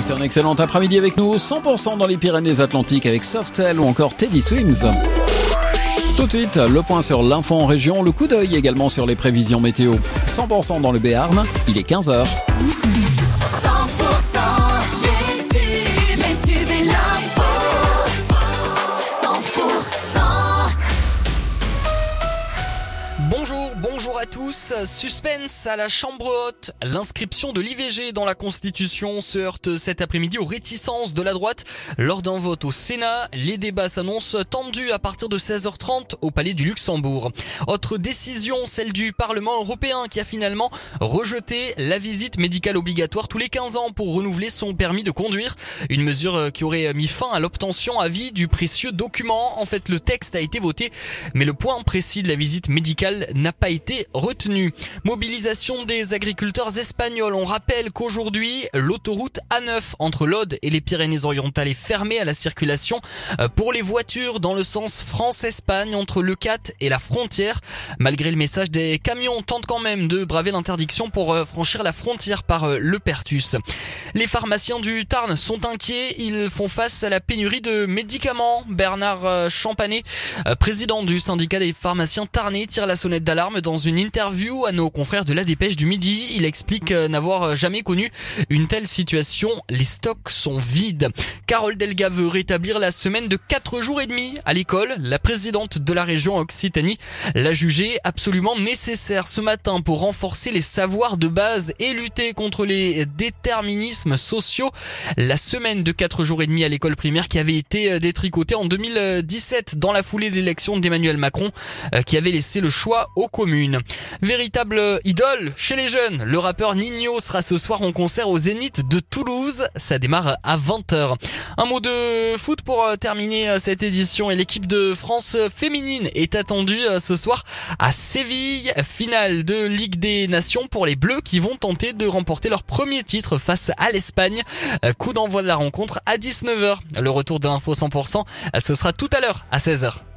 Passez un excellent après-midi avec nous, 100% dans les Pyrénées-Atlantiques avec Softel ou encore Teddy Swims. Tout de suite, le point sur l'info en région, le coup d'œil également sur les prévisions météo. 100% dans le Béarn, il est 15h. Tous. Suspense à la Chambre haute. L'inscription de l'IVG dans la Constitution se heurte cet après-midi aux réticences de la droite. Lors d'un vote au Sénat, les débats s'annoncent tendus à partir de 16h30 au Palais du Luxembourg. Autre décision, celle du Parlement européen qui a finalement rejeté la visite médicale obligatoire tous les 15 ans pour renouveler son permis de conduire. Une mesure qui aurait mis fin à l'obtention à vie du précieux document. En fait, le texte a été voté, mais le point précis de la visite médicale n'a pas été retenu. Mobilisation des agriculteurs espagnols. On rappelle qu'aujourd'hui, l'autoroute A9 entre l'Aude et les Pyrénées-Orientales est fermée à la circulation euh, pour les voitures dans le sens France-Espagne entre le 4 et la frontière. Malgré le message des camions, tentent quand même de braver l'interdiction pour euh, franchir la frontière par euh, le Pertus. Les pharmaciens du Tarn sont inquiets. Ils font face à la pénurie de médicaments. Bernard Champanet, président du syndicat des pharmaciens tarnais, tire la sonnette d'alarme dans une interview à nos confrères de la Dépêche du Midi. Il explique euh, n'avoir jamais connu une telle situation. Les stocks sont vides. Carole Delga veut rétablir la semaine de 4 jours et demi à l'école. La présidente de la région Occitanie l'a jugé absolument nécessaire ce matin pour renforcer les savoirs de base et lutter contre les déterminismes sociaux. La semaine de 4 jours et demi à l'école primaire qui avait été euh, détricotée en 2017 dans la foulée de l'élection d'Emmanuel Macron euh, qui avait laissé le choix aux communes. Véritable idole chez les jeunes, le rappeur Nino sera ce soir en concert au Zénith de Toulouse. Ça démarre à 20h. Un mot de foot pour euh, terminer euh, cette édition et l'équipe de France féminine est attendue euh, ce soir à Séville. Finale de Ligue des Nations pour les Bleus qui vont tenter de remporter leur premier titre face à l'Espagne. Coup d'envoi de la rencontre à 19h. Le retour de l'info 100%, euh, ce sera tout à l'heure à 16h.